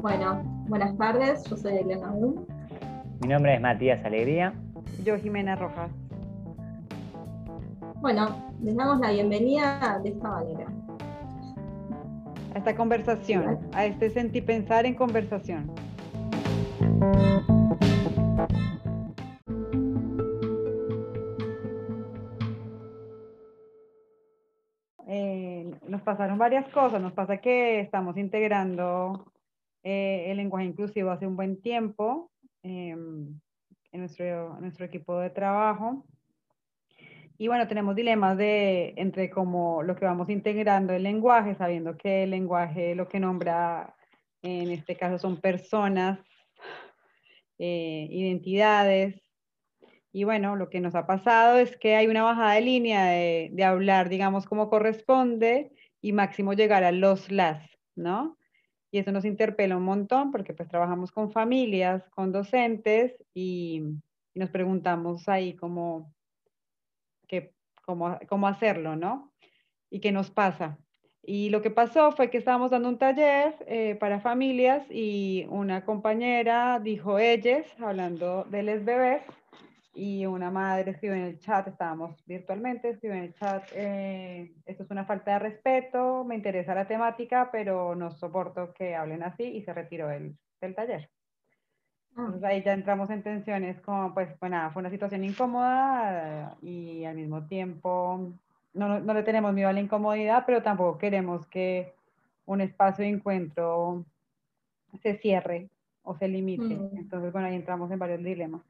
Bueno, buenas tardes, yo soy Elena Boom. Mi nombre es Matías Alegría. Yo, Jimena Rojas. Bueno, les damos la bienvenida de esta manera. A esta conversación, a este sentir pensar en conversación. Eh, nos pasaron varias cosas. Nos pasa que estamos integrando eh, el lenguaje inclusivo hace un buen tiempo em, en, nuestro, nuestro equipo de trabajo. Y bueno, tenemos dilemas de entre como lo que vamos integrando el lenguaje, sabiendo que el lenguaje lo que nombra en este caso son personas, eh, identidades. Y bueno, lo que nos ha pasado es que hay una bajada de línea de, de hablar, digamos, como corresponde y máximo llegar a los las, ¿no? Y eso nos interpela un montón porque pues trabajamos con familias, con docentes y, nos preguntamos ahí cómo, que, cómo, cómo hacerlo, ¿no? Y qué nos pasa. Y lo que pasó fue que estábamos dando un taller eh, para familias y una compañera dijo ellas, hablando de les bebés, y una madre escribió en el chat, estábamos virtualmente, escribió en el chat, eh, esto es una falta de respeto, me interesa la temática, pero no soporto que hablen así y se retiró del, del taller. Entonces ahí ya entramos en tensiones como, pues, bueno, fue una situación incómoda y al mismo tiempo no, no, le tenemos miedo a la incomodidad, pero tampoco queremos que un espacio de encuentro se cierre o se limite. Entonces, bueno, ahí entramos en varios dilemas.